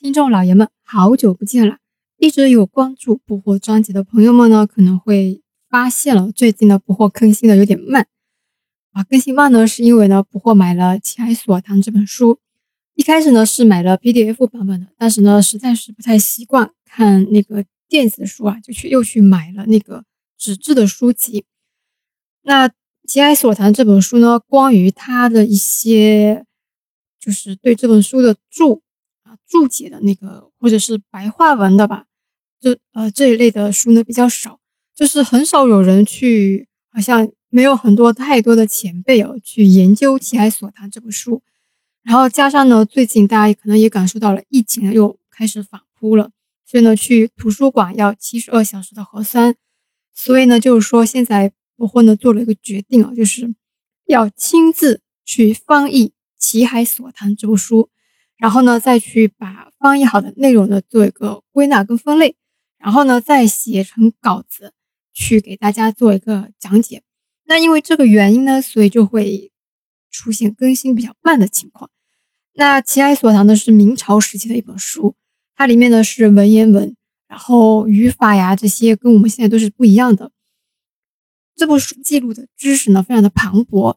听众老爷们，好久不见了！一直有关注捕获专辑的朋友们呢，可能会发现了最近的捕获更新的有点慢。啊，更新慢呢，是因为呢捕获买了《奇海所谈》这本书，一开始呢是买了 PDF 版本的，但是呢实在是不太习惯看那个电子书啊，就去又去买了那个纸质的书籍。那《奇海所谈》这本书呢，关于它的一些，就是对这本书的注。注解的那个，或者是白话文的吧，这呃这一类的书呢比较少，就是很少有人去，好像没有很多太多的前辈哦去研究《奇海所谈》这本书。然后加上呢，最近大家可能也感受到了疫情又开始反扑了，所以呢去图书馆要七十二小时的核酸。所以呢就是说现在我会呢做了一个决定啊，就是要亲自去翻译《奇海所谈》这部书。然后呢，再去把翻译好的内容呢做一个归纳跟分类，然后呢再写成稿子去给大家做一个讲解。那因为这个原因呢，所以就会出现更新比较慢的情况。那《奇海所谈》呢是明朝时期的一本书，它里面呢是文言文，然后语法呀这些跟我们现在都是不一样的。这部书记录的知识呢非常的磅礴。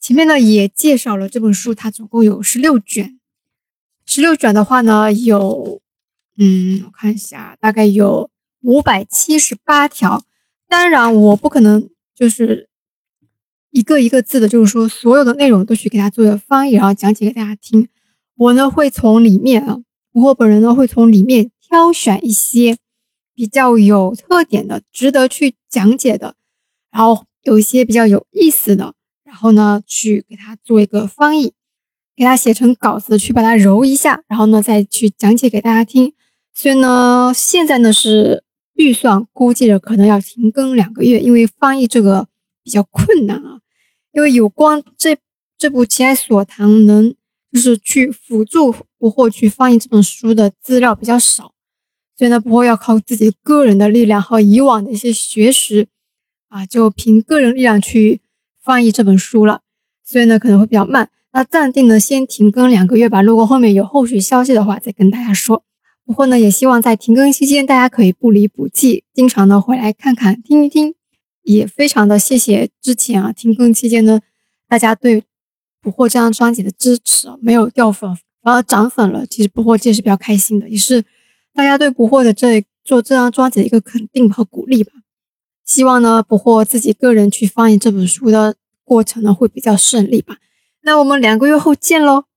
前面呢也介绍了这本书，它总共有十六卷。十六卷的话呢，有，嗯，我看一下，大概有五百七十八条。当然，我不可能就是一个一个字的，就是说所有的内容都去给他做一个翻译，然后讲解给大家听。我呢会从里面啊，我本人呢会从里面挑选一些比较有特点的、值得去讲解的，然后有一些比较有意思的，然后呢去给他做一个翻译。给它写成稿子，去把它揉一下，然后呢再去讲解给大家听。所以呢，现在呢是预算估计着可能要停更两个月，因为翻译这个比较困难啊。因为有关这这部《奇爱所谈》能就是去辅助不惑去翻译这本书的资料比较少，所以呢不惑要靠自己个人的力量和以往的一些学识啊，就凭个人力量去翻译这本书了。所以呢可能会比较慢。那暂定呢，先停更两个月吧。如果后面有后续消息的话，再跟大家说。不过呢，也希望在停更期间，大家可以不离不弃，经常呢回来看看、听一听。也非常的谢谢之前啊停更期间呢，大家对捕获这张专辑的支持，没有掉粉反而涨粉了。其实捕获这是比较开心的，也是大家对捕获的这做这张专辑的一个肯定和鼓励吧。希望呢捕获自己个人去翻译这本书的过程呢会比较顺利吧。那我们两个月后见喽。